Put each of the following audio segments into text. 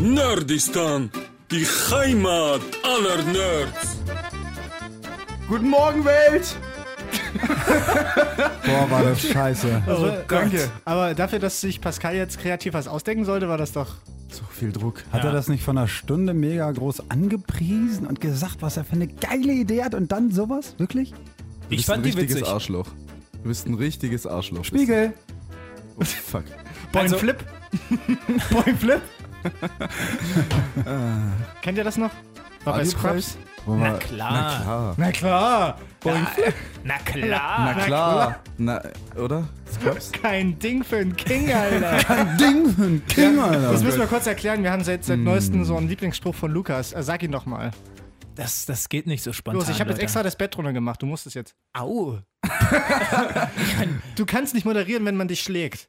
Nerdistan, die Heimat aller Nerds. Guten Morgen, Welt! Boah, war das scheiße. Also, danke. Aber dafür, dass sich Pascal jetzt kreativ was ausdenken sollte, war das doch. So viel Druck. Hat er das nicht von einer Stunde mega groß angepriesen und gesagt, was er für eine geile Idee hat und dann sowas? Wirklich? Du Ich bist fand ein die richtiges witzig. Arschloch. Du bist ein richtiges Arschloch. Spiegel! Oh, fuck. Point Also- Flip. Point Flip. Kennt ihr das noch? War bei? Scrubs. Na klar. Klar. Na klar. Na, na klar. Na klar. Na, oder? Scrubs? Kein Ding für einen King, Alter. Ding für ein King, Das Alter. müssen wir kurz erklären. Wir haben seit, seit neuestem so einen Lieblingsspruch von Lukas. Äh, sag ihn doch mal. Das, das geht nicht so spontan. Los, ich habe jetzt extra das Bett drunter gemacht. Du musst es jetzt. Au. Du kannst nicht moderieren, wenn man dich schlägt.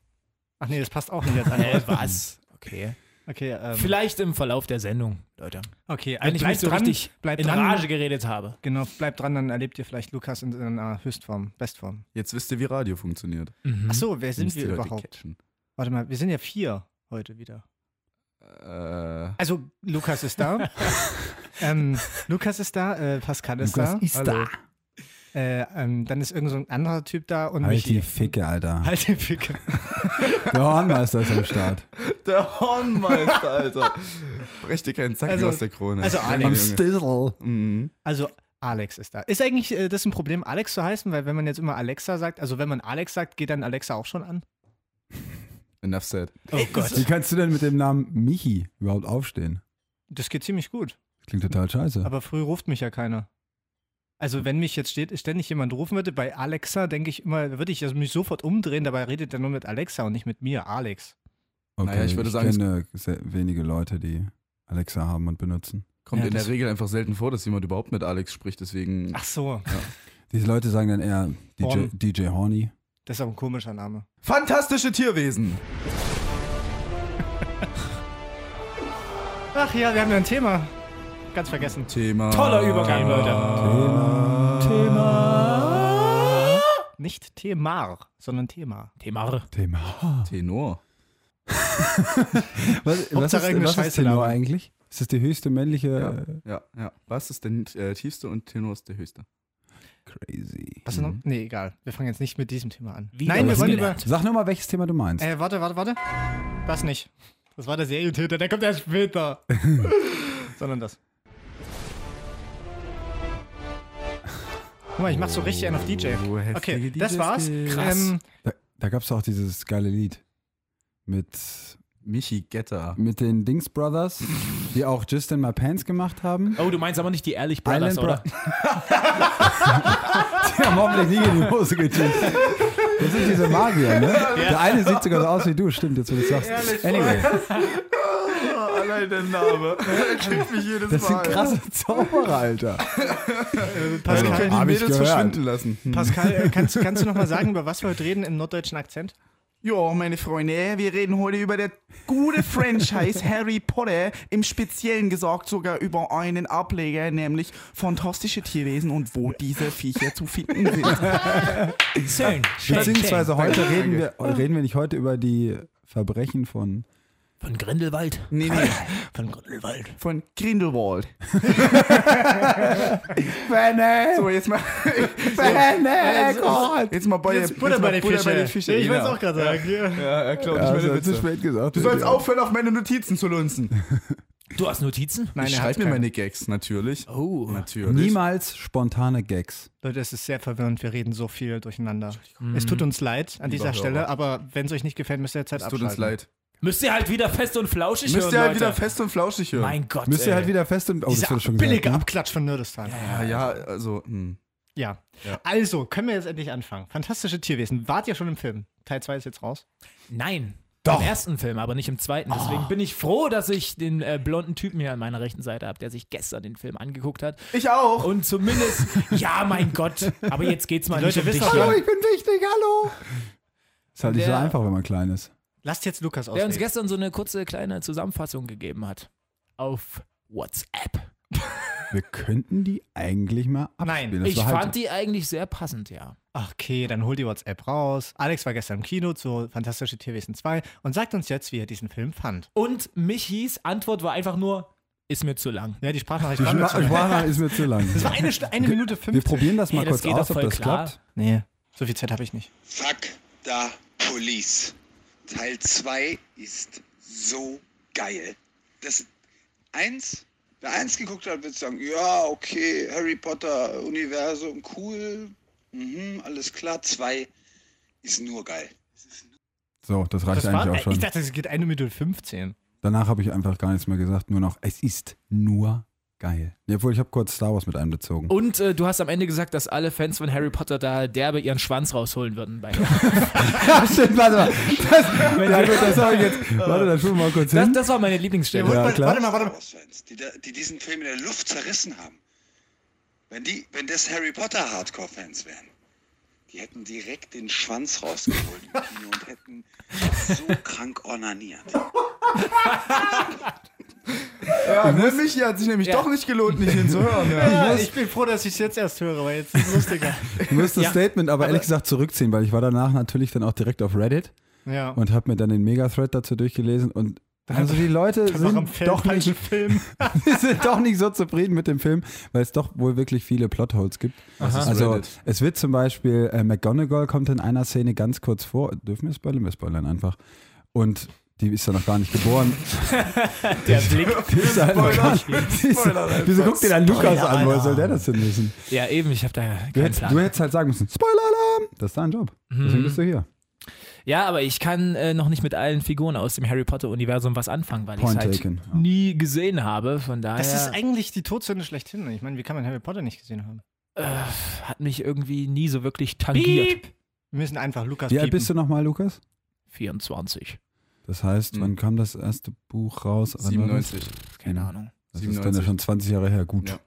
Ach nee, das passt auch nicht jetzt an. Was? Okay. Okay, ähm, Vielleicht im Verlauf der Sendung, Leute. okay Wenn ich bleib mich so dran, richtig in dran. Rage geredet habe. Genau, bleib dran, dann erlebt ihr vielleicht Lukas in seiner Höchstform, Bestform. Jetzt wisst ihr, wie Radio funktioniert. Ach so, wer sind wir überhaupt? catchen. Warte mal, wir sind ja vier heute wieder. Äh, Also, Lukas ist da. ähm, Lukas ist da, äh, Pascal ist Lukas ist Hallo. da. Äh, ähm, dann ist irgend so ein anderer Typ da und Halt die Ficke, Alter. Halt die Ficke. Der Hornmeister ist am Start. der Hornmeister, Alter. Brech dir keinen Zacken Also- aus der Krone. also Alex. Mhm. Also, Alex ist da. Ist eigentlich äh, das ein Problem, Alex zu heißen? Weil wenn man jetzt immer Alexa sagt, also wenn man Alex sagt, geht dann Alexa auch schon an? Enough said. Oh Gott. Wie kannst du denn mit dem Namen Michi überhaupt aufstehen? Das geht ziemlich gut. Klingt total scheiße. Aber früh ruft mich ja keiner. Also wenn mich jetzt steht, ständig jemand rufen würde, bei Alexa denke ich immer, würde ich also mich sofort umdrehen, dabei redet er nur mit Alexa und nicht mit mir, Alex. Okay, Naja, ich würde sagen, es- kenne sehr wenige Leute, die Alexa haben und benutzen. Kommt Ja, in der Regel einfach selten vor, dass jemand überhaupt mit Alex spricht, deswegen. Ach so, Diese Leute sagen dann eher DJ, Horn. DJ Horny. das ist auch ein komischer Name. Fantastische Tierwesen! Ach ja, wir haben ja ein Thema. Ganz vergessen. Thema. Toller Übergang, Leute. Thema. Nicht Themar, sondern Thema. Themar. Thema. Tenor. Was, was ist, was ist Tenor eigentlich? Ist das die höchste männliche? Ja, ja. Bass ist der äh, tiefste und Tenor ist der höchste. Crazy. Was ist noch? Mhm. Nee, egal. Wir fangen jetzt nicht mit diesem Thema an. Wieder Nein, wir was wollen über. Sag nur mal, welches Thema du meinst. Äh, warte, warte, warte. Das nicht. Das war der Serientäter, der kommt erst später. Sondern das. Guck mal, ich mach so richtig einen auf DJ. Oh, Okay, das war's. Krass. Ähm, Da, da gab es auch dieses geile Lied mit, Michi Getter. mit den Dings Brothers, die auch Just in My Pants gemacht haben. Oh, du meinst aber nicht die Ehrlich Brothers, Island oder? Die haben hoffentlich nie in die Hose getischt. Das sind diese Magier, ne? Der eine sieht sogar so aus wie du, stimmt, jetzt wo du sagst. Anyway, Allein der Name. Kriegt mich jedes das sind Mal. krasse Zauberer, Alter. Pascal, Die Hab ich Mädels verschwinden lassen. Hm. Pascal äh, kannst, kannst du noch mal sagen, über was wir heute reden im norddeutschen Akzent? Ja, meine Freunde, wir reden heute über der gute Franchise Harry Potter, im Speziellen gesagt sogar über einen Ableger, nämlich Fantastische Tierwesen und wo diese Viecher zu finden sind. Schön. Beziehungsweise heute reden wir, reden wir nicht heute über die Verbrechen von. Von Grindelwald. Nee, nee, Von Grindelwald. von Grindelwald. Benne! So, jetzt mal, Benne! Gott! jetzt mal bei, Jetzt Butter bei den Fische. Fische. Ich wollte genau. auch gerade sagen. Ja. Ja, er klaut Ja, das meine zu spät gesagt. Du sollst aufhören, auf meine Notizen zu lunzen. Du hast Notizen? Nein, ich er hat schreibe mir keine. meine Gags, natürlich. Oh. Natürlich. Niemals spontane Gags. Leute, es ist sehr verwirrend. Wir reden so viel durcheinander. Es tut uns leid an dieser Lieber Stelle, Hörer. aber wenn es euch nicht gefällt, müsst ihr jetzt halt Es tut abschalten. uns leid. Müsst ihr halt wieder fest und flauschig Müsst hören, ihr halt Leute. wieder fest und flauschig hören. Mein Gott, Müsst ihr ey. halt wieder fest und. Oh, Dieser das schon billige gesagt. Ne? Abklatsch von Nerdistan. Ja, ja, also, hm. Ja. Ja. Also, können wir jetzt endlich anfangen. Fantastische Tierwesen. Wart ihr schon im Film? Teil 2 ist jetzt raus. Nein. Doch. Im ersten Film, aber nicht im zweiten. Deswegen bin ich froh, dass ich den äh, blonden Typen hier an meiner rechten Seite habe, der sich gestern den Film angeguckt hat. Ich auch. Und zumindest, ja, mein Gott. Aber jetzt geht's mal Die nicht Leute um dich. wissen Hallo, ich bin wichtig, hallo! Ist halt nicht so Der- einfach, wenn man klein ist. Lasst jetzt Lukas Der uns gestern so eine kurze kleine Zusammenfassung gegeben hat. Auf WhatsApp. Wir könnten die eigentlich mal Nein, abspielen. Das ich halt- fand die eigentlich sehr passend, ja. Okay, dann holt die WhatsApp raus. Alex war gestern im Kino zu Fantastische Tierwesen 2 und sagt uns jetzt, wie er diesen Film fand. Und Michis Antwort war einfach nur, ist mir zu lang. Ja, die Sprachnachricht Die war mir zu lang. Sprache ist mir zu lang. Das war eine, eine Minute Wir 15. probieren das mal Ey, das kurz geht aus, doch ob voll das klar. klappt. Nee, so viel Zeit habe ich nicht. Fuck da Police. Teil 2 ist so geil. Das eins, wer eins geguckt hat, wird sagen, ja, okay, Harry Potter Universum, cool, mhm, alles klar. Zwei ist nur geil. So, das reicht Das eigentlich war, auch schon. ich dachte, es geht eine Minute 15. Danach habe ich einfach gar nichts mehr gesagt, nur noch, es ist nur geil. Ja, Obwohl, ich habe kurz Star Wars mit einbezogen. Und äh, du hast am Ende gesagt, dass alle Fans von Harry Potter da derbe ihren Schwanz rausholen würden. Bei Ja, stimmt, warte mal. Das, ja, gut, das ich jetzt. Warte, dann schauen wir mal kurz das, hin. das war meine Lieblingsstelle. Ja, klar. Warte mal, warte mal. Die, die diesen Film in der Luft zerrissen haben. Wenn die, wenn das Harry Potter Hardcore Fans wären, die hätten direkt den Schwanz rausgeholt im Kino und hätten so krank ornaniert. Ja, ne, Michi hat sich nämlich Ja. doch nicht gelohnt, nicht hinzuhören. Ja. Ja, ich bin froh, dass ich es jetzt erst höre, weil jetzt ist es lustiger. Ich muss das Ja. Statement aber ehrlich gesagt zurückziehen, weil ich war danach natürlich dann auch direkt auf Reddit ja. und habe mir dann den Mega-Thread dazu durchgelesen und also die Leute sind doch, nicht, sind doch nicht so zufrieden mit dem Film, weil es doch wohl wirklich viele Plotholes gibt. Ist Also es wird zum Beispiel, äh, McGonagall kommt in einer Szene ganz kurz vor, dürfen wir spoilern? Wir spoilern einfach. Und die ist ja noch gar nicht geboren. Der Blick. Die ist ja noch gar nicht, wieso guckt ihr dann Lukas an? Woher soll der das denn wissen? Ja, eben, ich habe da Du hättest, Plan. du hättest halt sagen müssen, Spoiler-Alarm! Das ist dein Job. Deswegen bist du hier. Ja, aber ich kann äh, noch nicht mit allen Figuren aus dem Harry Potter-Universum was anfangen, weil ich es halt taken. Ja. nie gesehen habe. Von daher Das ist eigentlich die Todsünde schlechthin. Ich meine, wie kann man Harry Potter nicht gesehen haben? äh, hat mich irgendwie nie so wirklich tangiert. Wir müssen einfach Lukas Wie alt piepen. bist du nochmal, Lukas? 24. Das heißt, Hm. wann kam das erste Buch raus? Wann war das? 97. Keine Ahnung. Das ist dann ja 97. schon 20 Jahre her. Gut. Ja.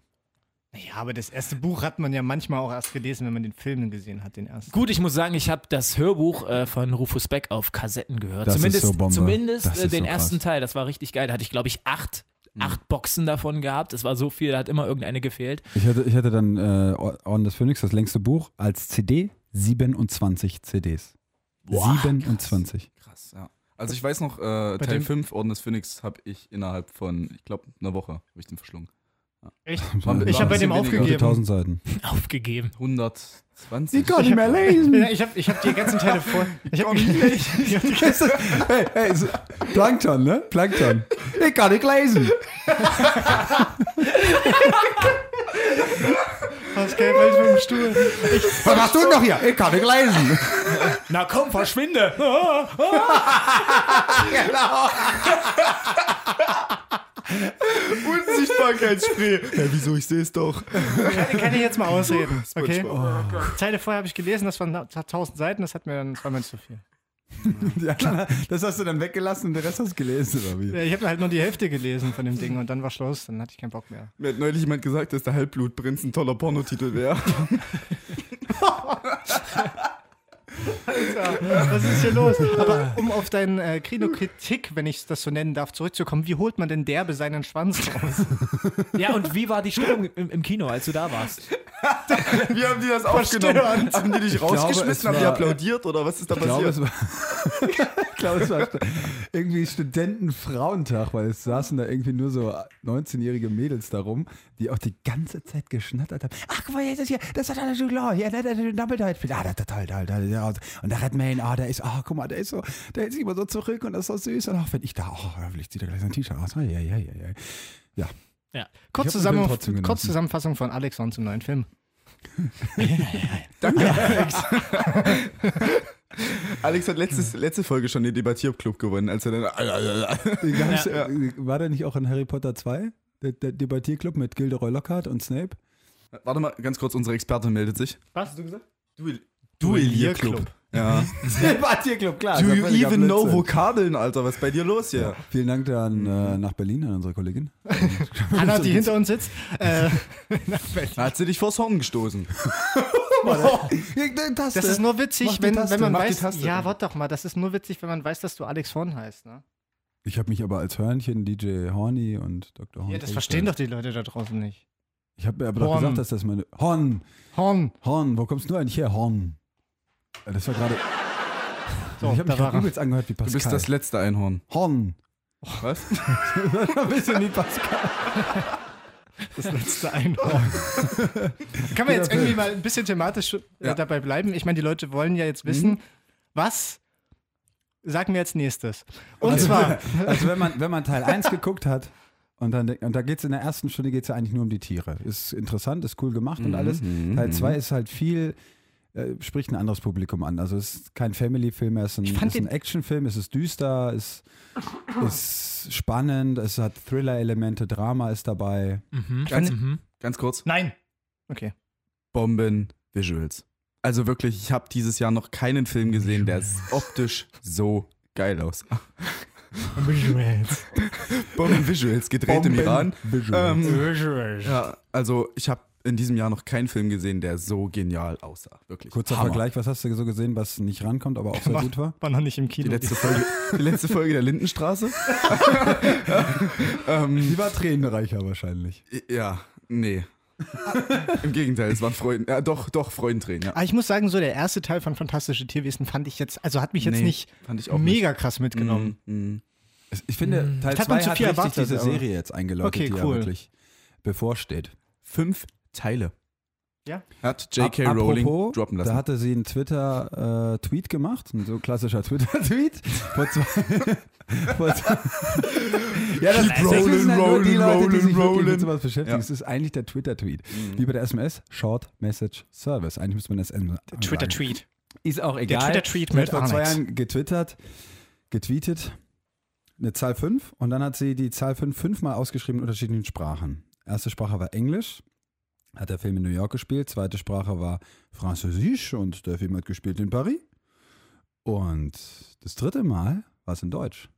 Ja, aber das erste Buch hat man ja manchmal auch erst gelesen, wenn man den Film gesehen hat, den ersten. Gut, ich muss sagen, ich habe das Hörbuch äh, von Rufus Beck auf Kassetten gehört. Das ist zumindest so Bombe. zumindest Das äh, ist den so ersten krass. Teil. Das war richtig geil. Da hatte ich, glaube ich, acht, acht Boxen davon gehabt. Das war so viel, da hat immer irgendeine gefehlt. Ich hatte, ich hatte dann äh, Orden des Phönix, das längste Buch, als CD 27 CDs. Boah, 27. Krass, ja. Also ich weiß noch, äh, Teil dem- 5, Orden des Phönix, habe ich innerhalb von, ich glaube, einer Woche, habe ich den verschlungen. Echt? War- Ich habe bei dem aufgegeben. 1000 Seiten. Aufgegeben. 120. kann nicht mehr lesen. Ich habe ich hab die ganzen Teile vor. Ich habe ich, ich hab die ganzen, hey, hey, so, Plankton, ne? Plankton. Ich kann nicht lesen. Pascal fällt vom Stuhl. Was machst du noch hier? Ich kann nicht lesen. Na komm, verschwinde! Unsichtbarkeitsspray. Ja, wieso? Ich sehe es doch. Kann, kann ich jetzt mal ausreden? Okay. Zeile vorher habe ich gelesen, das waren 1000 Seiten, das hat mir dann zweimal zu viel. Ja, das hast du dann weggelassen und den Rest hast du gelesen, oder wie? Ja, Ich habe halt nur die Hälfte gelesen von dem Ding und dann war Schluss, dann hatte ich keinen Bock mehr. Mir hat neulich jemand gesagt, dass der Halbblutprinz ein toller Pornotitel wäre. Was ist hier los? Aber um auf deine äh, Kinokritik, wenn ich das so nennen darf, zurückzukommen, wie holt man denn derbe seinen Schwanz raus? Ja, und wie war die Stimmung im, im Kino, als du da warst? Wie haben die das aufgenommen? Haben die dich glaube, rausgeschmissen? es haben die applaudiert oder was ist da Ich glaube, passiert? es war, ich glaube, es war irgendwie Studentenfrauentag, weil es saßen da irgendwie nur so 19-jährige Mädels darum, die auch die ganze Zeit geschnattert haben. Ach, guck mal, jetzt ist hier, das hat einer Jude Law, hier, spielt. Ah, der, der, toll, toll, toll, der, und der Redmayne, ah, der ist, ah, guck mal, der ist so, der ist immer so zurück und das ist so süß. Und auch wenn ich da, oh, hoffentlich zieht er gleich sein T-Shirt aus. Ja, ja, ja, ja. Ja, Ja. Kurz, zusammen, kurz Zusammenfassung von Alexon zum neuen Film. Alex hat letztes, letzte Folge schon den Debattierclub gewonnen, als er dann. Ganz, äh, War der nicht auch in Harry Potter 2? Der, der Debattierclub mit Gilderoy Lockhart und Snape? Warte mal, ganz kurz, unsere Expertin meldet sich. Was hast du gesagt? Duell Duellierclub. Ja. Debattierclub, klar. Do you even know. Vokabeln, Alter? Was ist bei dir los hier? Vielen Dank dann äh, nach Berlin an unsere Kollegin. Anna, die hinter uns sitzt. Äh, Hat sie dich vors Horn gestoßen? das ist nur witzig, wenn, wenn man mach weiß. Taste. Ja, warte doch mal, das ist nur witzig, wenn man weiß, dass du Alex Horn heißt. Ne? Ich habe mich aber als Hörnchen DJ Horny und Dr. Horn. Ja, das verstehen doch die Leute da draußen nicht. Ich habe mir aber doch Horn. gesagt, dass das meine. Horn! Horn. Horn, wo kommst du eigentlich her? Horn. Das war gerade. So, ich habe mich gerade er. übelst angehört wie Du Pascal. bist das letzte Einhorn. Horn. Was? Ein bisschen wie Pascal. Das letzte Einhorn. Kann man jetzt irgendwie mal ein bisschen thematisch äh, Ja. dabei bleiben? Ich meine, die Leute wollen ja jetzt wissen, was sagen wir als nächstes? Und Also, zwar, also wenn man, wenn man Teil 1 geguckt hat, und, dann, und da geht es in der ersten Stunde geht's ja eigentlich nur um die Tiere. Ist interessant, ist cool gemacht und alles. mhm, Teil mhm. 2 ist halt viel, äh, spricht ein anderes Publikum an. Also es ist kein Family-Film, es ist ein, ist ein Actionfilm, es ist düster, es ist spannend, es hat Thriller-Elemente, Drama ist dabei. Mhm. Ganz, Mhm. ganz kurz. nein. Okay. Bomben-Visuals. Also wirklich, ich habe dieses Jahr noch keinen Film gesehen, der optisch so geil aussah. Bomben-Visuals, gedreht im Iran. Ähm, ja, also ich habe in diesem Jahr noch keinen Film gesehen, der so genial aussah. Wirklich. Kurzer Hammer. Vergleich, was hast du so gesehen, was nicht rankommt, aber auch sehr gut war? War noch nicht im Die Kino. letzte Folge, die letzte Folge der Lindenstraße. ähm, Die war tränenreicher wahrscheinlich. ja, nee. Im Gegenteil, es waren Freuden. Ja, doch, doch, Freudentränen, ja. Aber ich muss sagen, so der erste Teil von Fantastische Tierwesen fand ich jetzt, also hat mich jetzt Nee, nicht fand ich auch mega krass mitgenommen. Mhm, mhm. Ich finde, Teil hab noch 2 zu hat viel richtig erwartet, diese Serie jetzt eingeläutet, Okay, die ja cool. wirklich bevorsteht. Fünf Teile. Ja. Hat J.K. Ap- Rowling apropos, droppen lassen. Da hatte sie einen Twitter-Tweet gemacht, ein so klassischer Twitter-Tweet. Vor zwei, vor zwei, ja, das, das rolling, wissen ja nur die rolling, Leute, die sich rolling, wirklich rolling. mit sowas beschäftigen. Ja. Es ist eigentlich der Twitter-Tweet. Wie bei der SMS, Short Message Service. Eigentlich müsste man das ändern. Twitter-Tweet. Ist auch egal. Twitter-Tweet Sie hat mit vor zwei. Jahren getwittert, getweetet, eine Zahl 5 und dann hat sie die Zahl 5 fünfmal ausgeschrieben in unterschiedlichen Sprachen. Erste Sprache war Englisch, hat der Film in New York gespielt. Zweite Sprache war Französisch und der Film hat gespielt in Paris. Und das dritte Mal war es in Deutsch.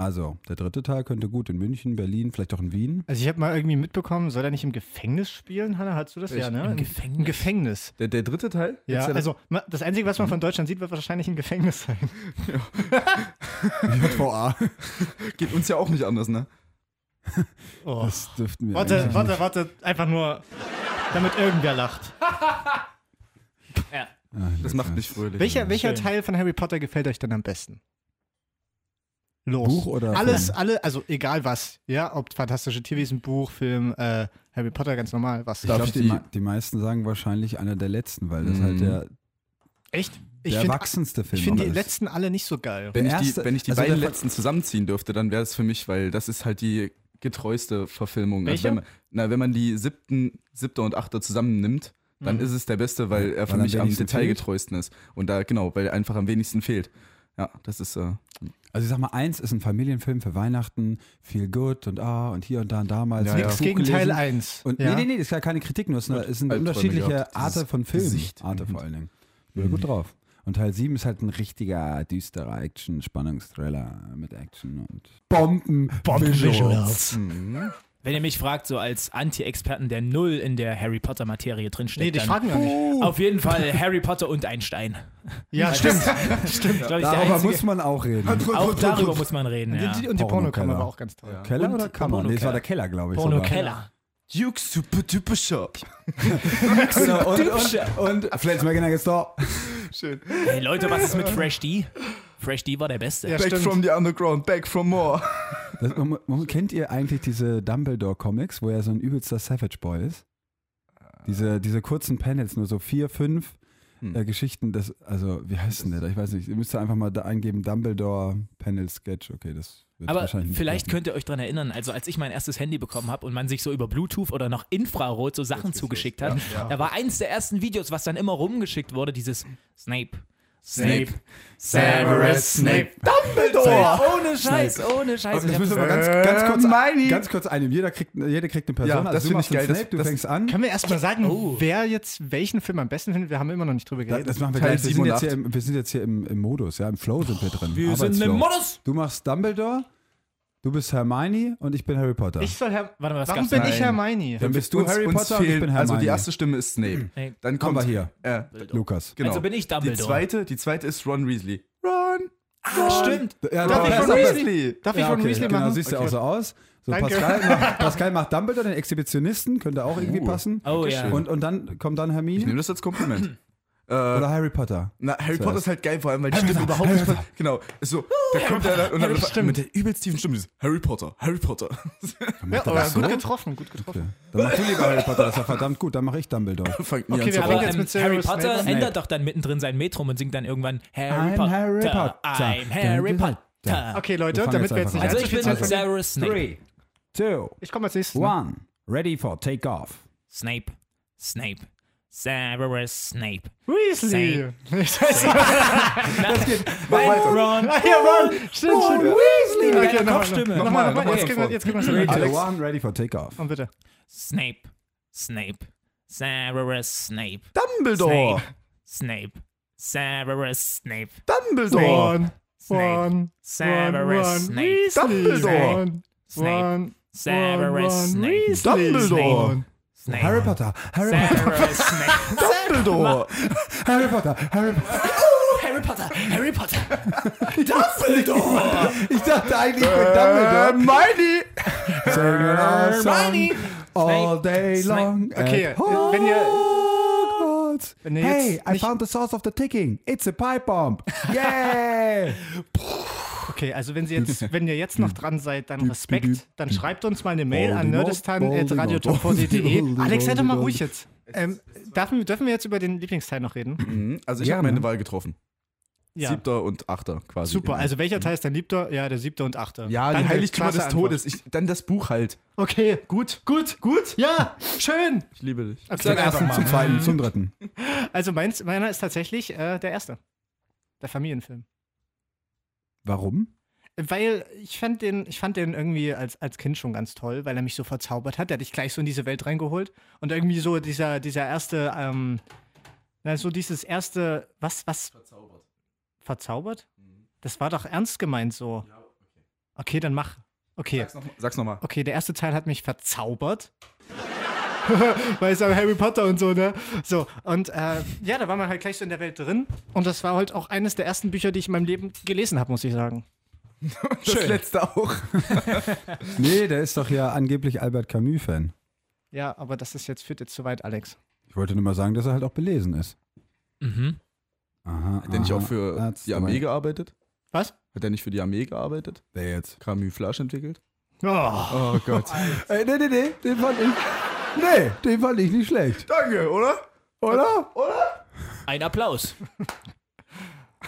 Also, der dritte Teil könnte gut in München, Berlin, vielleicht auch in Wien. Also ich habe mal irgendwie mitbekommen, soll er nicht im Gefängnis spielen, Hanna? Hast du das? Ja, ne? Im Gefängnis? Im Gefängnis. Der, der dritte Teil? Ja, also das Einzige, was man von Deutschland sieht, wird wahrscheinlich ein Gefängnis sein. JVA. geht uns ja auch nicht anders, ne? Oh. Das dürften wir Warte, warte, warte, einfach nur, damit irgendwer lacht. Ja. nicht. Das macht mich fröhlich. Welcher, welcher. Teil von Harry Potter gefällt euch denn am besten? Los. Buch oder Alles, Film? alle, also egal was, ja, ob fantastische Tierwesen, Buch, Film, äh, Harry Potter ganz normal, was. Ich glaube, ich die, die- mei- die meisten sagen wahrscheinlich einer der letzten, weil das Mhm. halt der, Echt? Ich der finde erwachsenste Film ich find die letzten alle nicht so geil. Wenn ich, Der die, erste- wenn ich die also beiden letzten zusammenziehen dürfte, dann wäre es für mich, weil das ist halt die getreueste Verfilmung. Welche? Also wenn, man, na, wenn man die siebten, siebte und achte zusammennimmt, dann Mhm. ist es der beste, weil er für Weil am mich am detailgetreuesten ist. Und da, genau, weil er einfach am wenigsten fehlt. Ja, das ist, äh, Also ich sag mal, eins ist ein Familienfilm für Weihnachten, viel gut und ah und hier und da und damals. Ja, ja. Nichts Buch gegen. Teil 1. Und ja. nee, nee, nee, das ist ja keine Kritik, nur es ist eine- es sind Albträume unterschiedliche Arten von Filmen. Gesicht. Arte Mhm. vor allen Dingen. Bin gut drauf. Und Teil 7 ist halt ein richtiger, düsterer Action-Spannungsthriller mit Action und Bomben. Visuals. mhm. Wenn ihr mich fragt, so als Anti-Experten, der null in der Harry Potter-Materie drinsteckt, Nee, dich dann fragen wir nicht. auf jeden Fall Harry Potter und Einstein. Ja, stimmt. Stimmt. Der Darüber einzige, muss man auch reden. auch darüber muss man reden. Ja. Die, und die Pornokeller. Pornokammer war auch ganz toll. Keller Und oder Kammer? Nee, es war der Keller, glaube ich. Porno sogar. Keller. Duke super duper shop. Und, und, und Flens Megan Store. Schön. Hey Leute, was ist mit Fresh D? Fresh D war der Beste. Ja, Back stimmt. from the underground, back from more. Das, kennt ihr eigentlich diese Dumbledore-Comics, wo er so ein übelster Savage Boy ist? Diese, diese kurzen Panels, nur so vier, fünf Hm. äh, Geschichten, das, also, wie heißt denn der? da? Ich weiß nicht, ihr müsst einfach mal da eingeben, Dumbledore Panel Sketch, okay, das wird Aber vielleicht könnt ihr euch daran erinnern, also als ich mein erstes Handy bekommen habe und man sich so über Bluetooth oder noch Infrarot so Sachen zugeschickt hat, da war eins der ersten Videos, was dann immer rumgeschickt wurde, dieses Snape. Snape. Severus Snape. Ja, ohne Scheiß, ohne Scheiß. Ich das müssen das wir ganz, ganz, kurz, Hermione. ganz kurz einnehmen. Jeder kriegt, jeder kriegt eine Person. Ja, also das du finde ich geil. Snape, Das- du das- fängst an. Können wir erstmal sagen, Oh. wer jetzt welchen Film am besten findet? Wir haben immer noch nicht drüber geredet. das machen wir Teil gleich. Wir sind, jetzt hier im, wir sind jetzt hier im, im Modus, ja, im Flow sind wir drin. Wir sind im Modus. Du machst Dumbledore, du bist Hermione und ich bin Harry Potter. ich soll Herr. Warte mal, was Warum bin ich Hermione? Dann bist du Uns- Harry uns Potter und ich bin Hermione. Also die erste Stimme ist Snape. Hey, Dann Kommen wir hier. Äh, Lukas. genau. Also bin ich die Dumbledore. zweite, die zweite ist Ron Weasley. Ron. Ah, stimmt. Ja, Darf ich ja, Ron Weasley? Darf ich ja, Ron okay, Weasley genau, machen? siehst du Okay. auch so aus. So, Danke. Pascal, macht, Pascal macht Dumbledore, den Exhibitionisten, könnte auch irgendwie Uh. passen. Oh ja. Und, und dann kommt dann Ich Hermine. nehme das als Kompliment. Äh, Oder Harry Potter. na, Harry Zuerst. Potter ist halt geil, vor allem, weil die Stimme überhaupt nicht. Genau. Ist so, da kommt er dann und dann einfach mit der übelst tiefen Stimme dieses Harry Potter, Harry Potter. Ja, aber gut getroffen, gut getroffen. Dann mach du lieber Harry Potter, das ist ja verdammt gut. Dann mache ich Dumbledore. Fangt Okay, an wir reden. jetzt mit Harry Potter Snape. ändert doch dann mittendrin sein Metrum und singt dann irgendwann Harry I'm Potter. Harry Potter. I'm Harry Potter. Potter. Okay, Wir Leute, fangen damit wir jetzt nicht Also ich bin. Severus Snape. Three, two, Ich komme als nächstes. Ne? one. Ready for take off. Snape. Snape. Severus Snape. Weasley. Ich weiß nicht. Ron. Ah, ja, Ron. Stimmt, stimmt. Weasley Okay, der nochmal, Kopfstimme. Nochmal, Nochmal. Jetzt kriegen wir, jetzt kriegen wir Alex. one. Ready for take off. Und bitte. Snape. Snape. Severus Snape. Dumbledore! Snape. Severus Snape. Dumbledore! Snape. Severus. Snape. Dumbledore. Snape. Severus. Snape. Dumbledore. One. Snape. Harry Potter. Harry Potter. Snape. Dumbledore! Harry Potter. Harry Potter. Harry Potter. Harry Potter. Dumbledore! Ich dachte eigentlich mit Dumbledore. Uh, Hermione! Sing a song Hermione. all day Snape. long. Okay, at wenn ihr- wenn ihr Hey, I found the source of the ticking. It's a pipe bomb. Yeah! Okay, also wenn, Sie jetzt, wenn ihr jetzt noch dran seid, dann Respekt. Dann schreibt uns mal eine Mail an. Voldemort, Alex, sei doch mal ruhig jetzt. Ähm, dürfen, dürfen wir jetzt über den Lieblingsteil noch reden? Mhm, Also ich Ja, habe meine ne? Wahl getroffen. Ja. Siebter und achter quasi. Super, Genau. also welcher Teil ist dein Liebter? Ja, der siebte und achte. Ja, Danke, die Heiligtümer des. Todes. Ich, dann das Buch halt. Okay, gut, gut, gut. Ja, schön. Ich liebe dich. Okay, einfach mal. Zum zweiten, zum dritten. Also meins, meiner ist tatsächlich äh, der erste. Der Familienfilm. Warum? Weil ich fand den, ich fand den irgendwie als, als Kind schon ganz toll, weil er mich so verzaubert hat. Der hat dich gleich so in diese Welt reingeholt. Und irgendwie so dieser, dieser erste, ähm, na, so dieses erste, was, was? Verzaubert. Verzaubert? Das war doch ernst gemeint so. Okay, dann mach. Okay. Sag's nochmal. Sag's nochmal. Okay, der erste Teil hat mich verzaubert. Weil es ja Harry Potter und so, ne? So, und äh, ja, da war man halt gleich so in der Welt drin. Und das war halt auch eines der ersten Bücher, die ich in meinem Leben gelesen habe, muss ich sagen. Das letzte auch. Nee, der ist doch ja angeblich Albert Camus-Fan. Ja, aber das ist jetzt, führt jetzt zu weit, Alex. Ich wollte nur mal sagen, dass er halt auch belesen ist. Mhm. Aha. Hat der nicht auch für That's die the Armee way. gearbeitet? Was? Hat der nicht für die Armee gearbeitet? Wer jetzt? Camouflage entwickelt? Oh, Oh Gott. Ey, nee, nee, nee, den fand ich. Nee, den fand ich nicht schlecht. Danke, oder? Oder? Ein Applaus.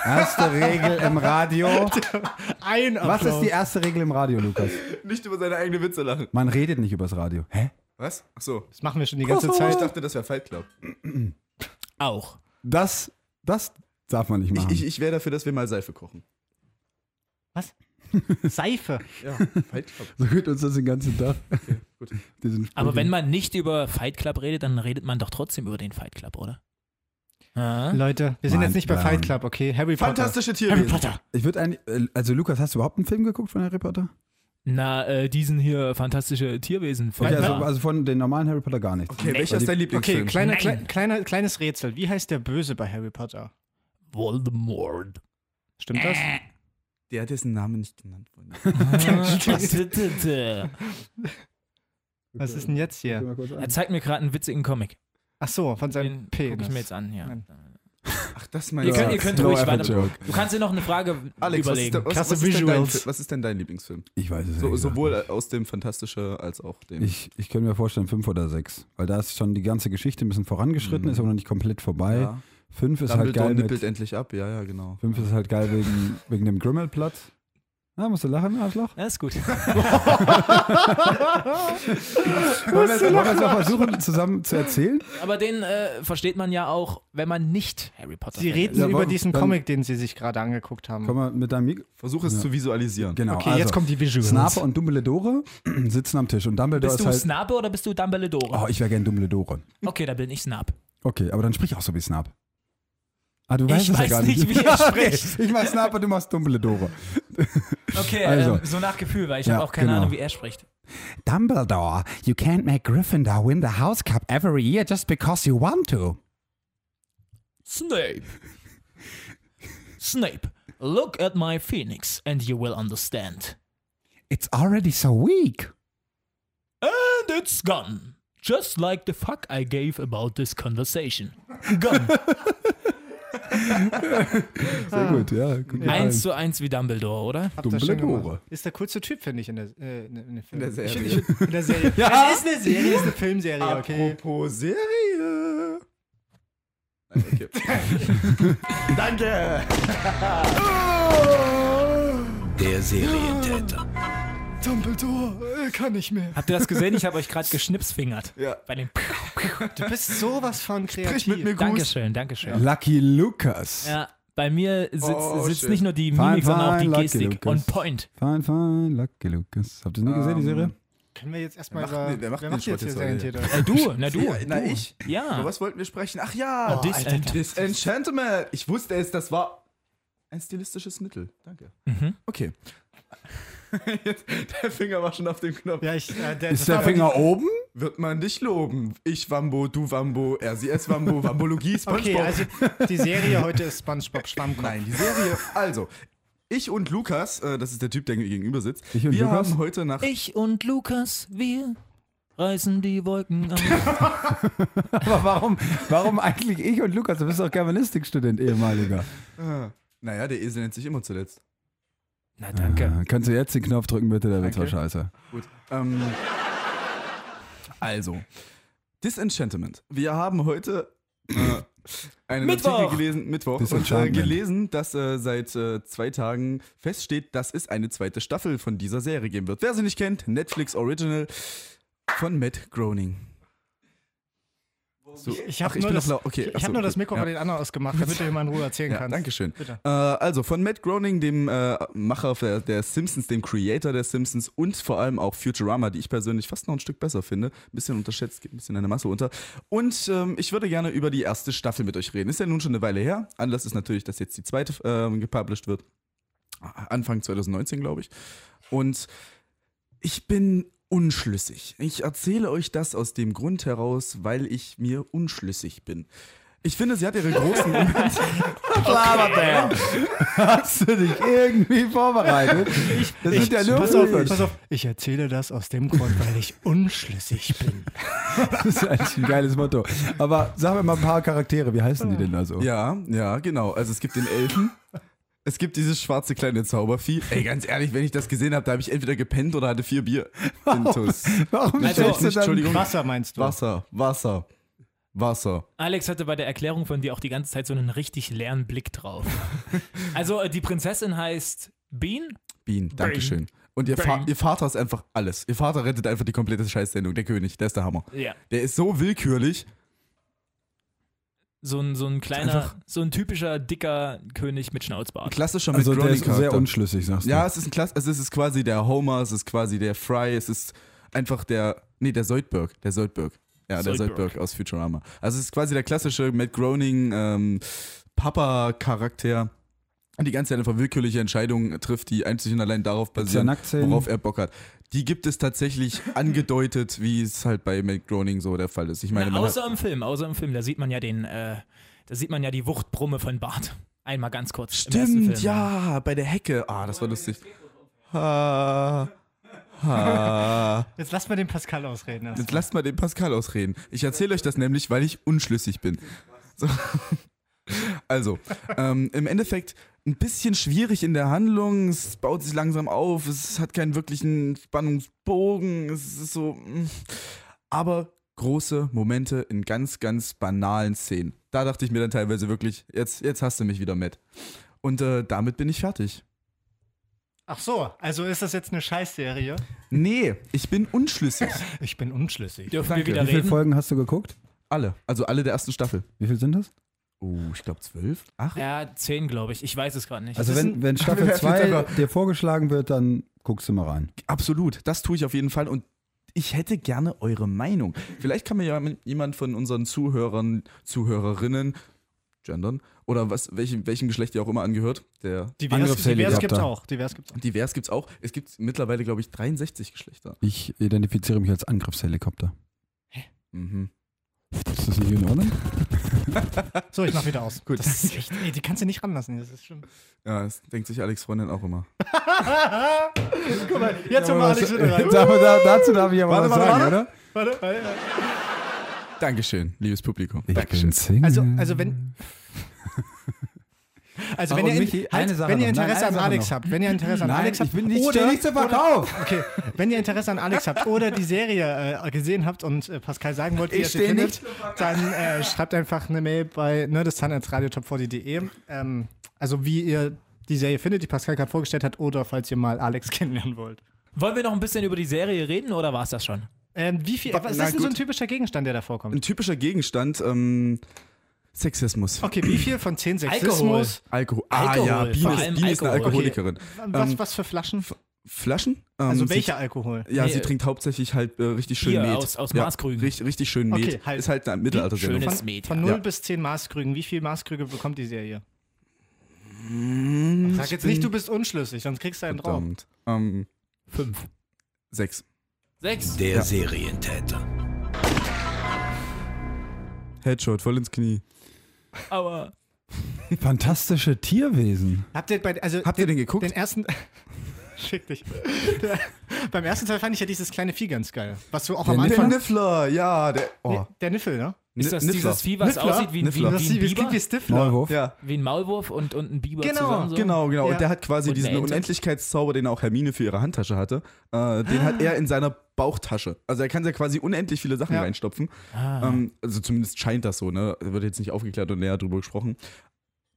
Erste Regel im Radio. ein Was ist die erste Regel im Radio, Lukas? Nicht über seine eigene Witze lachen. Man redet nicht übers Radio. Hä? Was? Ach so. Das machen wir schon die ganze Ich Zeit. dachte, das wäre Fight Club. Auch. Das, das darf man nicht Ich, machen. ich, ich wäre dafür, dass wir mal Seife kochen. Was? Seife. Ja, Fight Club. so geht uns das den ganzen Tag. gut. Diesen Aber wenn man nicht über Fight Club redet, dann redet man doch trotzdem über den Fight Club, oder? Ja? Leute, wir sind Mein jetzt nicht bei. Fight Club, okay? Harry Potter. Fantastische Harry Tierwesen. Potter. Ich würde eigentlich. äh, Also, Lukas, hast du überhaupt einen Film geguckt von Harry Potter? Na, äh, diesen hier fantastische Tierwesen. Okay, also, Ja. also von den normalen Harry Potter gar nichts. Okay, Nee. welcher ist dein Okay, Lieblingsfilm? kleine, Nein. klei- kleiner, kleines Rätsel. Wie heißt der Böse bei Harry Potter? Voldemort. Stimmt das? Der hat dessen Namen nicht genannt worden. Was ist denn jetzt hier? er zeigt mir gerade einen witzigen Comic. Ach so, von seinem Den P. gucke ich mir jetzt an, ja. Nein. Ach, das Ihr meinst könnt, du. ihr könnt ruhig weiter. Du kannst dir noch eine Frage Alex, was ist, überlegen. denn, was, Krasse was, ist denn dein, Visuals. was ist denn dein Lieblingsfilm? Ich weiß es So, nicht. sowohl aus dem Fantastische als auch dem. Ich, ich könnte mir vorstellen, fünf oder sechs. Weil da ist schon die ganze Geschichte ein bisschen vorangeschritten, Mhm. ist aber noch nicht komplett vorbei. ja. Fünf ist halt Dumbledore geil. nippelt Mit, endlich ab. Ja, ja, genau. fünf ist halt geil wegen, wegen dem Grimmelplatz. Ah, musst du lachen, Arschloch? Ja, ist gut. Wollen wir es mal versuchen, zusammen zu erzählen? Aber den äh, versteht man ja auch, wenn man nicht Harry Potter Sie reden. Ja, über diesen dann- Comic, den Sie sich gerade angeguckt haben. Komm mal mit deinem Mikro. Versuch es Ja. zu visualisieren. Genau. okay, also, jetzt kommt die Visuals. Snape und Dumbledore sitzen am Tisch und Dumbledore Bist ist du halt. Snape oder bist du Dumbledore? Oh, ich wäre gern Dumbledore. Okay, da bin ich Snape. Okay, aber dann sprich auch so wie Snape. Ah, du Ich weißt es ja weiß gar nicht. nicht, wie er Okay, spricht. Ich mach Snape und du machst Dumbledore. Okay, Also. ähm, so nach Gefühl, weil ich Ja, habe auch keine genau. Ahnung, wie er spricht. Dumbledore, you can't make Gryffindor win the House Cup every year just because you want to. Snape. Snape, look at my phoenix and you will understand. It's already so weak. And it's gone. Just like the fuck I gave about this conversation. Gone. Sehr gut, ja. Gut gefallen. Eins zu eins wie Dumbledore, oder? Dumbledore. Ist der coolste Typ, finde ich, in der, äh, in, in, in der Serie. Ich, ich, in der Serie. ja. Es ist eine Serie, es ist eine Filmserie, okay. Apropos Serie. Nein, okay. Danke. Der Serientäter. Dumbledore, äh, kann nicht mehr. Habt ihr das gesehen? Ich habe euch gerade geschnipsfingert. Ja. Bei dem Du bist sowas von kreativ. Sprich mit mir, Gus. Dankeschön, Dankeschön. Lucky Lucas. Ja, bei mir sitzt, Oh, sitzt nicht nur die Mimik, sondern auch die Gestik. Lucas. On point. Fein, fein, Lucky Lucas. Habt ihr nie gesehen, die Ähm, Serie? Können wir jetzt erstmal über. nee, der macht wer macht jetzt hier Serientäter? Äh, du, na du. Ja, na, ich? Ja. Über was wollten wir sprechen? Ach ja. Oh, Alter. Disenchantment. Ich wusste es, das war ein stilistisches Mittel. Danke. Mhm. Okay. Der Finger war schon auf dem Knopf. Ja, ich. Äh, der, Ist der Finger oben? Wird man dich loben? Ich Wambo, du Wambo, sie, es Wambo, Wambologie, die- Spongebob. Okay, also die Serie heute ist SpongeBob Schwammkopf. Nein, die Serie. Also, ich und Lukas, äh, das ist der Typ, der mir gegenüber sitzt, Ich und wir Lukas? haben heute nach. Ich und Lukas, wir reißen die Wolken an. Aber warum, warum eigentlich ich und Lukas? Du bist doch Germanistikstudent, ehemaliger. Ah, naja, der Esel nennt sich immer zuletzt. Na danke. Ah, kannst du jetzt den Knopf drücken, bitte? Der wird Danke. scheiße. Gut. Ähm, also, Disenchantment. Wir haben heute äh, einen Mittwoch. Artikel gelesen, Mittwoch, und, äh, gelesen, dass äh, seit äh, zwei Tagen feststeht, dass es eine zweite Staffel von dieser Serie geben wird. Wer sie nicht kennt, Netflix Original von Matt Groening. So, Ich habe nur, das, okay, ich ach hab nur das. Mikro Ja. von den anderen ausgemacht, damit du dir mal in Ruhe erzählen Ja, kannst. danke schön. Bitte. Äh, also von Matt Groening, dem äh, Macher der, der Simpsons, dem Creator der Simpsons und vor allem auch Futurama, die ich persönlich fast noch ein Stück besser finde. Ein bisschen unterschätzt, geht ein bisschen eine Masse unter. Und ähm, ich würde gerne über die erste Staffel mit euch reden. Ist ja nun schon eine Weile her. Anlass ist natürlich, dass jetzt die zweite ähm, gepublished wird. Anfang 2019, glaube ich. Und ich bin unschlüssig. Ich erzähle euch das aus dem Grund heraus, weil ich mir unschlüssig bin. Ich finde, sie hat ihre großen Momente. Hast du dich irgendwie vorbereitet? das sind ja nur pass, auf, pass auf, ich erzähle das aus dem Grund, weil ich unschlüssig bin. Das ist eigentlich ein geiles Motto. Aber sag mir mal ein paar Charaktere. Wie heißen die denn da so? Ja, ja, genau. Also es gibt den Elfen. Es gibt dieses schwarze kleine Zaubervieh. Ey, ganz ehrlich, wenn ich das gesehen habe, da habe ich entweder gepennt oder hatte vier Bier. Intus. Warum Also, nicht, dann Entschuldigung. Wasser meinst du? Wasser, Wasser, Wasser. Alex hatte bei der Erklärung von dir auch die ganze Zeit so einen richtig leeren Blick drauf. Also äh, die Prinzessin heißt Bean. Bean, Dankeschön. Und ihr, Fa Bang. ihr Vater ist einfach alles. Ihr Vater rettet einfach die komplette Scheißsendung. Der König, der ist der Hammer. Ja. Der ist so willkürlich. So ein, so ein kleiner, Einfach- so ein typischer dicker König mit Ein Schnauzbart. klassischer Also der ist sehr Groening-Charakter. unschlüssig, sagst du. Ja, es ist ein Klass also es ist quasi der Homer, es ist quasi der Fry, es ist einfach der, nee, der Soldberg, der Soldberg. Ja, der Zoidberg. Soldberg aus Futurama. Also es ist quasi der klassische Matt Groening ähm, Papa-Charakter, der die ganze Zeit einfach willkürliche Entscheidungen trifft, die einzig und allein darauf basieren, worauf er Bock hat. Die gibt es tatsächlich angedeutet, wie es halt bei Matt Groening so der Fall ist. Ich meine, Na, außer im Film, außer im Film, da sieht man ja den, äh, da sieht man ja die Wuchtbrumme von Bart. Einmal ganz kurz. Stimmt, Film. ja, bei der Hecke. Ah, das war lustig. Ha, ha. Jetzt lass mal den Pascal ausreden. erst. Jetzt lasst mal den Pascal ausreden. Ich erzähle euch das nämlich, weil ich unschlüssig bin. So. Also, ähm, im Endeffekt ein bisschen schwierig in der Handlung. Es baut sich langsam auf. Es hat keinen wirklichen Spannungsbogen. Es ist so. mm. Aber große Momente in ganz, ganz banalen Szenen. Da dachte ich mir dann teilweise wirklich, jetzt, jetzt hast du mich wieder mit. Und äh, damit bin ich fertig. Ach so, also ist das jetzt eine Scheißserie? Nee, ich bin unschlüssig. Ich bin unschlüssig. Dürfen Danke. wir wieder Wie viele reden? Folgen hast du geguckt? Alle. Also alle der ersten Staffel. Wie viel sind das? Oh, ich glaube zwölf? Acht? Ja, zehn, glaube ich. Ich weiß es gerade nicht. Also wenn, wenn Staffel Wir werfen jetzt 2 einfach- dir vorgeschlagen wird, dann guckst du mal rein. Absolut, das tue ich auf jeden Fall und ich hätte gerne eure Meinung. Vielleicht kann mir ja jemand von unseren Zuhörern, Zuhörerinnen, gendern, oder was, welchem, welchem Geschlecht ihr auch immer angehört, der Divers, divers Angriffshelikopter. gibt's auch. Divers gibt's auch. divers gibt's auch. Es gibt mittlerweile, glaube ich, 63 Geschlechter. Ich identifiziere mich als Angriffshelikopter. Mhm. Ist das nicht in Ordnung? So, ich mach wieder aus. Gut. Das ist echt, ey, die kannst du nicht ranlassen. Das ist schlimm. Ja, das denkt sich Alex Freundin auch immer. Guck mal, jetzt haben wir Alex wieder rein. Da, da, dazu darf ich aber Warte, was warte, sagen, warte. oder? Warte, warte. Dankeschön, liebes Publikum. Ich Dankeschön. Also, also wenn, Also wenn ihr, Michi, halt, eine Sache wenn ihr. Nein, Interesse eine an Alex noch. habt, wenn ihr Interesse an Alex habt, wenn ihr Interesse an Alex habt, wenn ihr Interesse an Nein, Alex habt, ich bin nicht, oder, nicht zu Verkauf. Okay, wenn ihr Interesse an Alex habt oder die Serie äh, gesehen habt und äh, Pascal sagen wollt, wie Ich ihr sie steh findet, dann äh, schreibt einfach eine Mail bei nerdistan.radiotop40.de. Ähm, also wie ihr die Serie findet, die Pascal gerade vorgestellt hat, oder falls ihr mal Alex kennenlernen wollt. Wollen wir noch ein bisschen über die Serie reden oder war es das schon? Ähm, wie viel, Wa- was ist denn so ein typischer Gegenstand, der da vorkommt? Ein typischer Gegenstand, ähm, Sexismus. Okay, wie viel von 10 Sexismus? Alkohol. Ah Alkohol, ja, vor Biene, Biene ist eine Alkohol. Alkoholikerin. Was, Ähm, was für Flaschen? Flaschen? Ähm, Also sie- welcher Alkohol? Ja, Nee, sie trinkt hauptsächlich halt äh, richtig schön Hier, Met. aus- aus ja, Maßkrügen. Richtig, richtig schön Met. Okay, halt. Ist halt eine Mittelaltersendung. Schönes Von, Met. von 0 Ja. bis 10 Maßkrügen. Wie viel Maßkrüge bekommt die Serie? Hm, Sag ich jetzt bin- nicht, du bist unschlüssig, sonst kriegst du einen drauf. Ähm, Fünf. sechs. Sechs. Der Ja. Serientäter. Headshot, voll ins Knie. Aber Fantastische Tierwesen. Habt ihr bei, also Habt ihr den geguckt? den ersten. Schick dich. Der, beim ersten Teil fand ich ja dieses kleine Vieh ganz geil. Was du auch am Der der Anfang. Niffler, ja, der. Oh. Nee, der Niffel, ne? Ist das Niffler. dieses Vieh, was Niffler? aussieht wie, ein- wie, wie, ein das Biber? klingt wie. Maulwurf. Ja, Wie ein Maulwurf und, und ein Biber Genau, zusammen. So. genau, genau. Ja. Und der hat quasi Und diesen eine. Unendlichkeitszauber, den auch Hermine für ihre Handtasche hatte. Äh, den hat er in seiner Bauchtasche. Also er kann ja quasi unendlich viele Sachen Ja. reinstopfen. Ah. Ähm, also zumindest scheint das so, ne? Da wird jetzt nicht aufgeklärt und näher drüber gesprochen.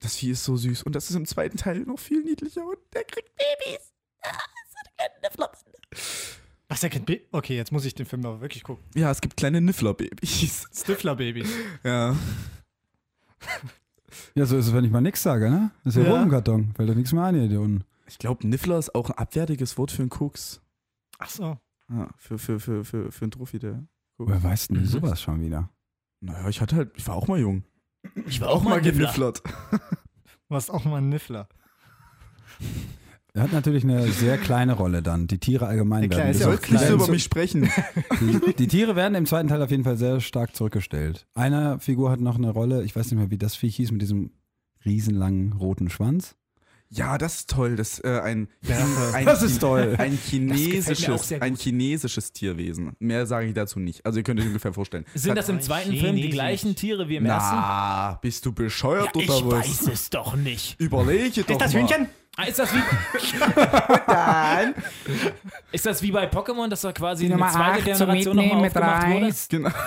Das Vieh ist so süß und das ist im zweiten Teil noch viel niedlicher und der kriegt Babys. Was, der kennt. Ba- Okay, jetzt muss ich den Film aber wirklich gucken. Ja, es gibt kleine Niffler-Babys. Stifler-Babys. Ja. Ja, so ist es, wenn ich mal nichts sage, ne? Das ist ja, Ja. Karton. Fällt doch nichts mehr ein hier, unten. Ich glaube, Niffler ist auch ein abwertiges Wort für einen Koks. Ach so. Ja, für, für, für, für, für einen Trophy, der. Woher weißt denn du Mhm. sowas schon wieder? Naja, ich hatte halt, ich war auch mal jung. ich war auch mal Niffler. genifflert. Du warst auch mal ein Niffler. Er hat natürlich eine sehr kleine Rolle dann. Die Tiere allgemein Ja, klar, werden. klein. Nicht so über mich sprechen. die, die Tiere werden im zweiten Teil auf jeden Fall sehr stark zurückgestellt. Eine Figur hat noch eine Rolle, ich weiß nicht mehr, wie das Viech hieß, mit diesem riesenlangen roten Schwanz. Ja, das ist toll. Das, äh, ein, ein, Das ist toll. Ein chinesisches, ein chinesisches Tierwesen. Mehr sage ich dazu nicht. Also ihr könnt euch ungefähr vorstellen. Sind das im zweiten Film die Chinesisch. gleichen Tiere wie im ersten? Na, bist du bescheuert Ja, ich oder was? weiß es doch nicht. Überlege doch Ist das mal. Hühnchen? Ah, ist das wie. Ist das wie bei Pokémon, dass da quasi eine zweite Generation nochmal aufgemacht wurde? Genau.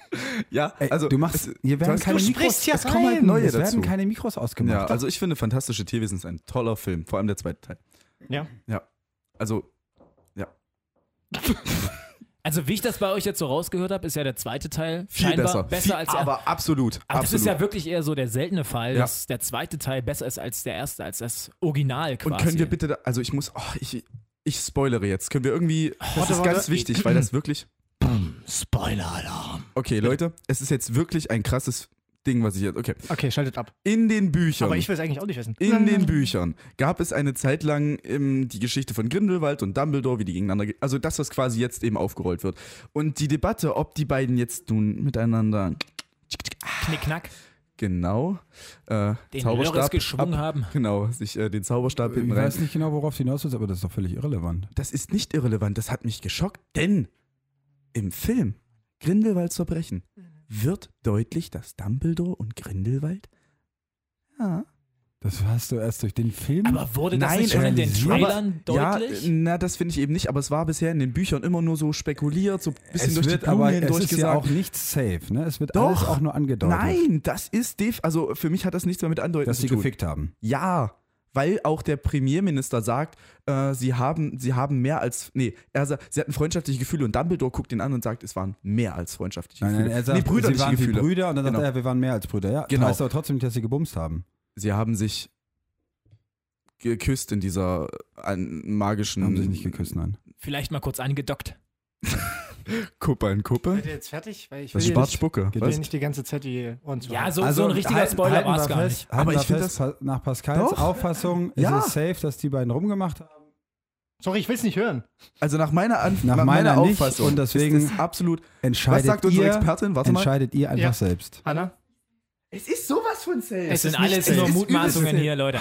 ja, Ey, also du machst, hier werden keine du Mikros, hier es kommen halt rein. neue Es dazu. werden keine Mikros ausgemacht. ja, also ich finde Fantastische Tierwesen ist ein toller Film, vor allem der zweite Teil. Ja. Ja. Also, Also, wie ich das bei euch jetzt so rausgehört habe, ist ja der zweite Teil viel scheinbar besser. besser, viel, als der aber absolut. Aber das absolut. ist ja wirklich eher so der seltene Fall, Ja. dass der zweite Teil besser ist als der erste, als das Original quasi. Und können wir bitte, da, also ich muss, oh, ich, ich spoilere jetzt. Können wir irgendwie, das Warte, ist warte. ganz wichtig, weil das wirklich, Spoiler-Alarm. okay Leute, es ist jetzt wirklich ein krasses Ding, was ich jetzt, okay. Okay, schaltet ab. In den Büchern. Aber ich will es eigentlich auch nicht wissen. In den Büchern gab es eine Zeit lang ähm, die Geschichte von Grindelwald und Dumbledore, wie die gegeneinander, ge- also das, was quasi jetzt eben aufgerollt wird. Und die Debatte, ob die beiden jetzt nun miteinander Knickknack, genau äh, den Zauberstab Lörres geschwungen ab- haben. Genau, sich äh, den Zauberstab hinten ich rein. weiß nicht genau, worauf du hinaus willst, aber das ist doch völlig irrelevant. Das ist nicht irrelevant, das hat mich geschockt, denn im Film Grindelwalds Verbrechen wird deutlich, dass Dumbledore und Grindelwald ja, Das hast du erst durch den Film. Aber wurde das Nein, nicht schon in den. Trailern Ja, deutlich? na, das finde ich eben nicht, aber es war bisher in den Büchern immer nur so spekuliert, so ein bisschen es durch wird die Blume aber es ist ja auch nicht safe, ne? Es wird Doch. alles auch nur angedeutet, Nein, das ist def also für mich hat das nichts mehr mit Andeuten dass zu sie tun. gefickt haben. Ja, weil auch der Premierminister sagt, äh, sie haben sie haben mehr als nee, er sagt, sie hatten freundschaftliche Gefühle und Dumbledore guckt ihn an und sagt, es waren mehr als freundschaftliche Nein, Gefühle. nein, er sagt, nee, sie brüderliche waren wie Gefühle. Brüder und dann Genau. sagt er, wir waren mehr als Brüder. Ja, Genau. das heißt aber trotzdem nicht, dass sie gebumst haben. Sie haben sich geküsst in dieser äh, an- magischen Haben sich nicht geküsst, nein. Vielleicht mal kurz angedockt. Kuppe an Kuppe. Seid ihr jetzt fertig? Weil ich Das will ist Schwarzspucke. will Was? hier nicht die ganze Zeit die Ohren zu Ja, so, so ein richtiger halten- Spoiler halten war es wir gar fest, nicht. Aber ich find fest, pa- nach Pascals Doch. Auffassung Ja. ist es safe, dass die beiden rumgemacht haben. Sorry, ich will es nicht hören. Also nach meiner, An Nach nach meiner meiner nicht Auffassung und deswegen ist es absolut. Entscheidet Was sagt unsere Expertin? Warte mal. entscheidet ihr einfach Ja. selbst. Hanna? Es ist sowas von safe. Es sind ist nicht alles nur Es Mutmaßungen hier, Leute.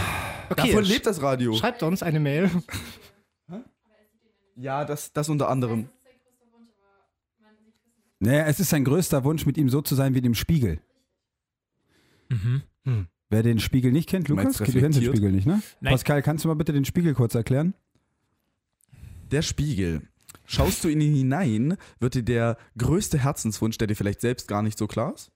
Okay, Davon lebt das Radio. schreibt uns eine Mail. Ja, das, das unter anderem. Naja, es ist sein größter Wunsch, mit ihm so zu sein wie dem Spiegel. Mhm. Wer den Spiegel nicht kennt, Lukas, du kennst den? Spiegel nicht, ne? Nein. Pascal, kannst du mal bitte den Spiegel kurz erklären? Der Spiegel. Schaust du in ihn hinein, wird dir der größte Herzenswunsch, der dir vielleicht selbst gar nicht so klar ist.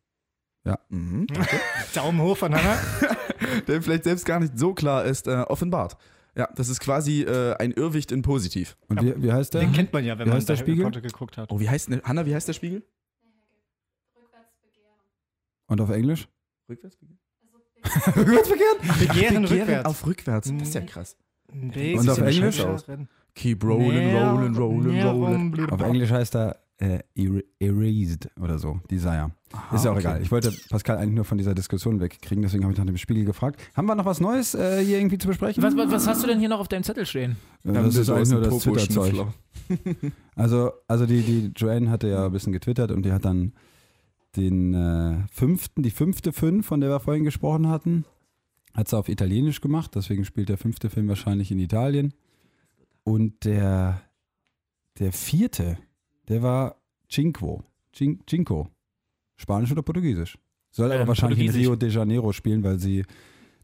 Ja. Mhm. Daumen hoch von Hannah. Der vielleicht selbst gar nicht so klar ist, äh, offenbart. Ja, das ist quasi äh, ein Irrwicht in positiv. Und wie, wie heißt der? Den kennt man ja, wenn Wie man heißt der Spiegel? Potter geguckt hat. Oh, wie heißt denn, Hanna, wie heißt der Spiegel? Und auf Englisch? Rückwärts begehren. Begehren rückwärts. auf rückwärts. Das ist ja krass. Weg Und auf Englisch? Keep rolling, rolling, rolling, rolling. Auf Englisch heißt er äh, er- Erased oder so, Desire. ist ja auch okay. egal. Ich wollte Pascal eigentlich nur von dieser Diskussion wegkriegen, deswegen habe ich nach dem Spiegel gefragt. Haben wir noch was Neues äh, hier irgendwie zu besprechen? Was, was, was hast du denn hier noch auf deinem Zettel stehen? Äh, das wir ist eigentlich nur das Twitter-Zeug. Also, also die, die Joanne hatte ja ein bisschen getwittert und die hat dann den äh, fünften, die fünfte Fünf, von der wir vorhin gesprochen hatten, hat sie auf Italienisch gemacht. Deswegen spielt der fünfte Film wahrscheinlich in Italien. Und der, der vierte, der war Cinquo. Cin, Cinco. Spanisch oder Portugiesisch? Soll aber Ähm, wahrscheinlich in. Rio de Janeiro spielen, weil sie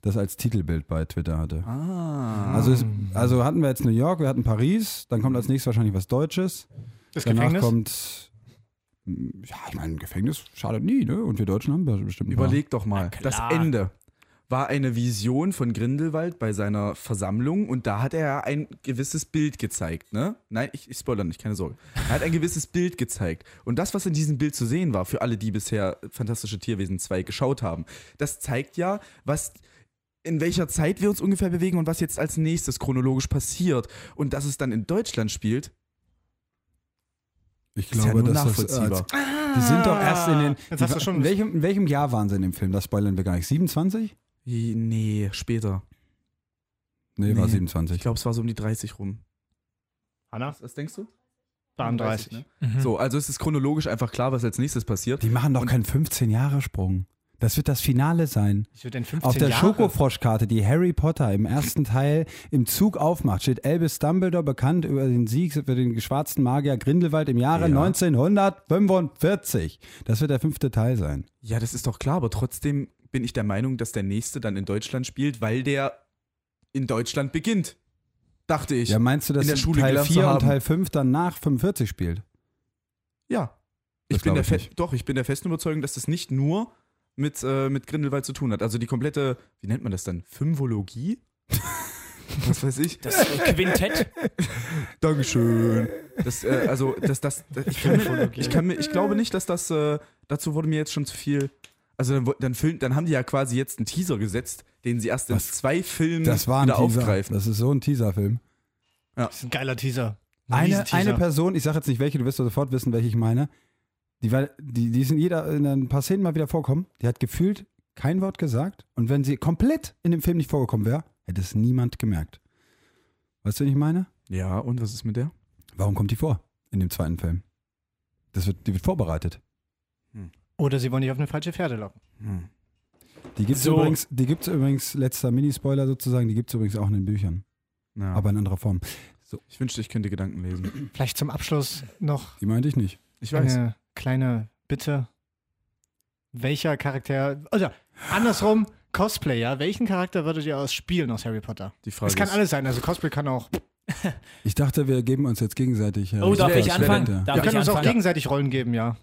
das als Titelbild bei Twitter hatte. Ah. Also, es, also hatten wir jetzt New York, wir hatten Paris, dann kommt als nächstes wahrscheinlich was Deutsches. Das Danach Gefängnis? kommt, mm, ja, ich meine, Gefängnis schadet nie, ne? Und wir Deutschen haben bestimmt. Überleg doch mal. Das. Ende war eine Vision von Grindelwald bei seiner Versammlung und da hat er ein gewisses Bild gezeigt, ne? Nein, ich, ich spoilere nicht, keine Sorge. Er hat ein gewisses Bild gezeigt. Und das, was in diesem Bild zu sehen war, für alle, die bisher Fantastische Tierwesen 2 geschaut haben, das zeigt ja, was in welcher Zeit wir uns ungefähr bewegen und was jetzt als nächstes chronologisch passiert. Und dass es dann in Deutschland spielt, Ich ist ja glaube, nur dass das, nachvollziehbar. äh, die sind doch erst in den. Ah, Jetzt die, hast du schon- in, welchem, in welchem Jahr waren sie in dem Film? Das spoilern wir gar nicht. 27? Nee, später. Nee, war Nee. 27. Ich glaube, es war so um die 30 rum. Hannah? Was denkst du? 32. ne? Mhm. So, also es ist chronologisch einfach klar, was als nächstes passiert. die machen doch keinen 15-Jahre-Sprung. Das wird das Finale sein. Ich würde den 15 Auf der. Schokofroschkarte, die Harry Potter im ersten Teil im Zug aufmacht, steht Albus Dumbledore bekannt über den Sieg für den schwarzen Magier Grindelwald im Jahre Ja. 1945. Das wird der fünfte Teil sein. Ja, das ist doch klar, aber trotzdem bin ich der Meinung, dass der nächste dann in Deutschland spielt, weil der in Deutschland beginnt. Dachte ich. Ja, meinst du, dass in der Schule Teil gelernt zu 4 und. Teil 5 dann nach 45 spielt? Ja. Das Ich bin der ich fe- nicht. doch, ich bin der festen Überzeugung, dass das nicht nur mit, äh, mit Grindelwald zu tun hat. Also die komplette, wie nennt man das dann? Fünfologie? Was weiß ich. Das äh, Quintett. Dankeschön. Das, äh, also, das, das, das, ich, kann mir, ich, kann mir, ich glaube nicht, dass das, äh, dazu wurde mir jetzt schon zu viel. Also dann, dann, film, dann haben die ja quasi jetzt einen Teaser gesetzt, den sie erst in Was? zwei Filmen Das war ein wieder Teaser. aufgreifen. Das ist so ein Teaserfilm. Das ist ein geiler Teaser. Ein Eine, eine Person, ich sage jetzt nicht welche, du wirst sofort wissen, welche ich meine, die, war, die, die ist in, jeder, in ein paar Szenen mal wieder vorkommen, die hat gefühlt kein Wort gesagt und wenn sie komplett in dem Film nicht vorgekommen wäre, hätte es niemand gemerkt. Weißt du, was ich meine? Ja, und was ist mit der? Warum kommt die vor in dem zweiten Film? Das wird, die wird vorbereitet. Oder sie wollen dich auf eine falsche Pferde locken. Hm. Die gibt es So. übrigens, die gibt's übrigens, letzter Minispoiler sozusagen, die gibt es übrigens auch in den Büchern, Ja. aber in anderer Form. ich wünschte, ich könnte Gedanken lesen. Vielleicht zum Abschluss noch Die meinte ich nicht. Ich weiß. eine kleine Bitte. Welcher Charakter, oder andersrum, Cosplayer, welchen Charakter würdet ihr aus Spielen aus Harry Potter? Die Frage Es kann ist, alles sein, also Cosplay kann auch. Ich dachte, wir geben uns jetzt gegenseitig. äh, Oh, darf ich anfangen? Ja. Darf Wir ich können uns auch gegenseitig Rollen geben, ja.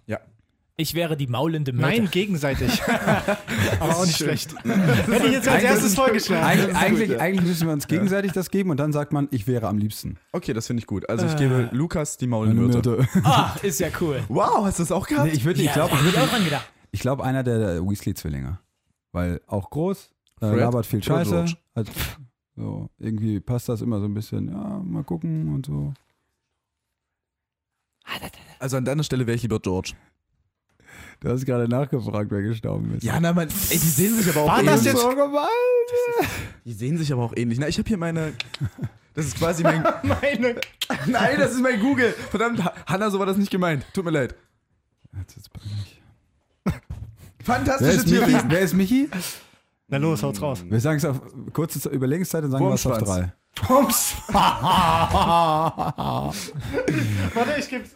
Ich wäre die maulende Myrte. Nein, gegenseitig. Aber auch nicht schlecht. Hätte ich jetzt als erstes vorgeschlagen. Eigentlich, eigentlich, eigentlich müssen wir uns gegenseitig das geben und dann sagt man, ich wäre am liebsten. okay, das finde ich gut. Also ich gebe Lukas die Maulmyrte. Myrte. Ah, ist ja cool. Wow, hast du das auch gehabt? Nee, ich würde, ich Ja, glaube, ich auch dran gedacht. ich glaube einer der, der Weasley-Zwillinge. Weil auch groß, äh, Fred labert viel Scheiße. George? Hat, so, irgendwie passt das immer so ein bisschen, ja, mal gucken und so. Also an deiner Stelle wäre ich lieber George. Du hast gerade nachgefragt, wer gestorben ist. Ja, na, man, ey, die sehen sich aber auch War ähnlich. das jetzt- so gemeint. Die sehen sich aber auch ähnlich. Na, ich habe hier meine. Das ist quasi mein. Meine. Nein, das ist mein Google. Verdammt, Ha- Hanna, so war das nicht gemeint. Tut mir leid. Jetzt wird's peinlich. Wer Fantastische ist Michi? Tierwesen. Wer ist Michi? Na los, haut's raus. Wir sagen es auf kurze Überlegungszeit und sagen wir es auf drei. Pumps. Warte, ich geb's.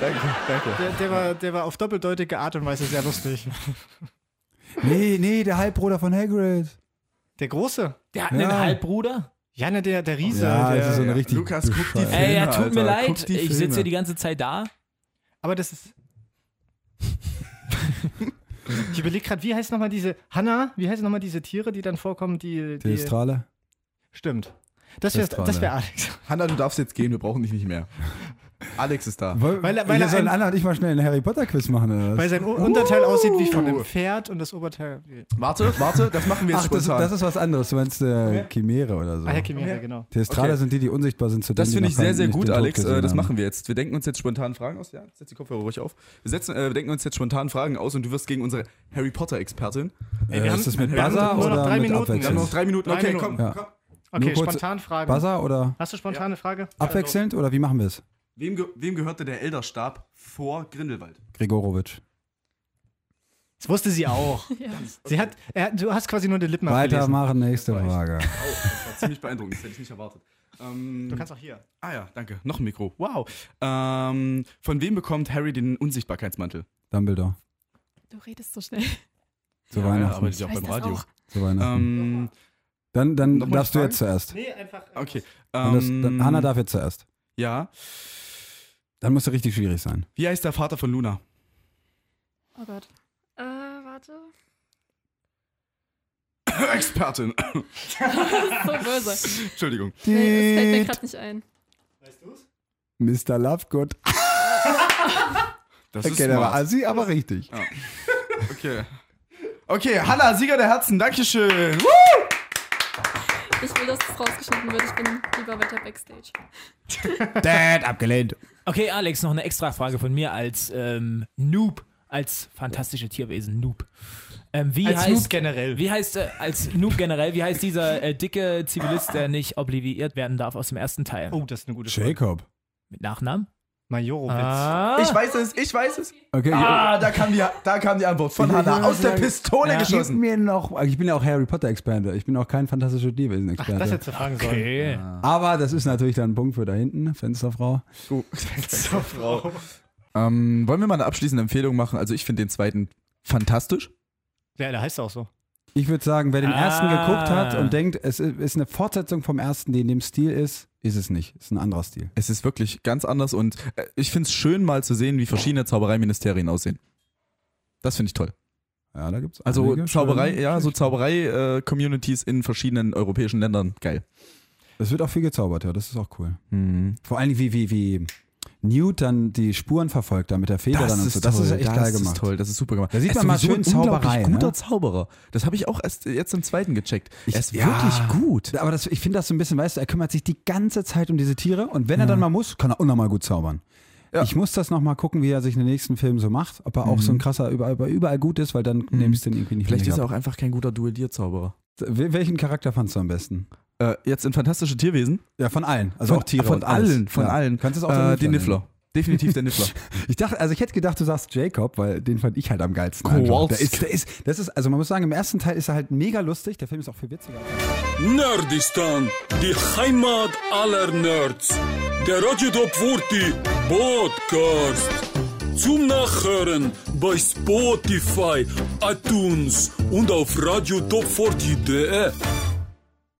Danke, danke. Der, der, war, der war auf doppeldeutige Art und Weise sehr lustig. Nee, nee, der Halbbruder von Hagrid. Der Große. Der hat Ja. einen Halbbruder. Ja, ne, der, der Riese. Ja, der, das ist so eine richtig. Lukas, guck die bescheuerte- Ey, ja, Filme, tut mir Alter. leid. Guck die Ich sitze Filme. hier die ganze Zeit da. Aber das ist. ich überlege gerade, wie heißt nochmal diese. Hanna, wie heißen nochmal diese Tiere, die dann vorkommen, die. die Telestrale. stimmt. Das wäre das wär Alex. Hanna, du darfst jetzt gehen, wir brauchen dich nicht mehr. Alex ist da. Weil, Weil weil er soll ein- Anna und ich mal schnell einen Harry Potter Quiz machen? Weil sein Unterteil aussieht wie von einem Pferd und das Oberteil. Warte, warte, das machen wir jetzt Ach, das, spontan. das ist was anderes. Du meinst äh, Chimäre oder so. ah, Herr Chimera, genau. Telestrale Okay. sind die, die unsichtbar sind zu Das finde die ich sehr, sehr gut, Alex. Äh, das machen wir jetzt. Wir denken uns jetzt spontan Fragen aus. Ja, setz die Kopfhörer ruhig auf. Wir, setzen, äh, wir denken uns jetzt spontan Fragen aus und du wirst gegen unsere Harry Potter-Expertin. Ey, wir Äh, haben- ist das mit Buzzer nur noch oder drei mit Minuten. Wir haben noch drei Minuten. Okay, komm. Ja. komm. Okay, spontan Fragen. Buzzer oder Hast du spontane Frage? abwechselnd oder wie machen wir es? Wem, ge wem gehörte der Elderstab vor Grindelwald? Gregorowitsch. Das wusste sie auch. Ja. Sie hat, er, du hast quasi nur die Lippen. Weitermachen, nächste Frage. Das war ziemlich beeindruckend, das hätte ich nicht erwartet. Ähm, Du kannst auch hier. ah ja, danke. Noch ein Mikro. Wow. Ähm, von wem bekommt Harry den Unsichtbarkeitsmantel? Dumbledore. Du redest so schnell. Zu Ja, Weihnachten. aber ist ja auch Ich weiß beim Radio. auch. Zu Weihnachten. Ähm, dann dann darfst du jetzt zuerst. Nee, einfach. okay. Und das, Ähm, dann, Hanna darf jetzt zuerst. Ja. Dann muss er richtig schwierig sein. Wie heißt der Vater von Luna? Oh Gott. Äh, warte. Expertin. So böse. Entschuldigung. Nee, das fällt mir gerade nicht ein. Weißt du's? Mr. Lovegood. Das ist Okay, der war assi, aber richtig. Okay. Okay, Hanna, Sieger der Herzen, Dankeschön. Woo! Ich will, dass das rausgeschnitten wird. Ich bin lieber weiter Backstage. Dad, abgelehnt. Okay, Alex, noch eine extra Frage von mir als ähm, Noob, als fantastische Tierwesen Noob. Ähm, wie Als heißt, Noob generell. Wie heißt, äh, als Noob generell, wie heißt dieser äh, dicke Zivilist, der nicht obliviert werden darf aus dem ersten Teil? Oh, das ist eine gute Frage. Jacob. Mit Nachnamen? Majorowitz. Ah. Ich weiß es, ich weiß es. Okay, Ah, da kam die, da kam die Antwort von Ich will Hanna. nur Aus der Pistole Gib geschossen. mir noch. Ich bin ja auch Harry Potter Experte. Ich bin auch kein fantastischer Ach, Tierwesen-Experte. das hättest du fragen sollen. Okay. Aber das ist natürlich dann ein Punkt für da hinten, Fensterfrau. Frau. Ähm, wollen wir mal eine abschließende Empfehlung machen? Also ich finde den zweiten fantastisch. Ja, der heißt auch so. Ich würde sagen, wer den ersten Ah. geguckt hat und denkt, es ist eine Fortsetzung vom ersten, die in dem Stil ist, ist es nicht. Ist ein anderer Stil. Es ist wirklich ganz anders und äh, ich finde es schön mal zu sehen, wie verschiedene Zaubereiministerien aussehen. Das finde ich toll. Ja, da gibt's Also Zauberei, ja, so. Zauberei-Communities in verschiedenen europäischen Ländern. Geil. Es wird auch viel gezaubert, ja, das ist auch cool. Vor allem wie, wie, wie Newt dann die Spuren verfolgt, da mit der Feder dann und so. Das ist echt das geil ist gemacht. toll, das ist super gemacht. Da sieht Er ist man mal schön Zauberei, guter ne? Zauberer. Das habe ich auch erst jetzt im zweiten gecheckt. Ich- er ist ja. wirklich gut. Aber das, ich finde das so ein bisschen, weißt du, er kümmert sich die ganze Zeit um diese Tiere und wenn er dann mal muss, kann er unnormal gut zaubern. Ja. Ich muss das nochmal gucken, wie er sich in den nächsten Filmen so macht. Ob er auch so ein krasser überall, überall gut ist, weil dann nehme ich es den irgendwie nicht Mhm. Vielleicht ist er auch einfach kein guter Duellierzauberer. Wel- Welchen Charakter fandst du am besten? Äh, jetzt in Fantastische Tierwesen? Ja, von allen. Also von, auch Tiere Von und alles. allen, von ja. allen. Kannst du es auch äh, den Niffler. Definitiv der Niffler. Ich dachte, also ich hätte gedacht, du sagst Jacob, weil den fand ich halt am geilsten. Kowalski. Der ist, der ist, das ist, also man muss sagen, im ersten Teil ist er halt mega lustig. Der Film ist auch viel witziger. Nerdistan, die Heimat aller Nerds. Der Radio Top 40 Podcast. Zum Nachhören bei Spotify, iTunes und auf radiotop40.de.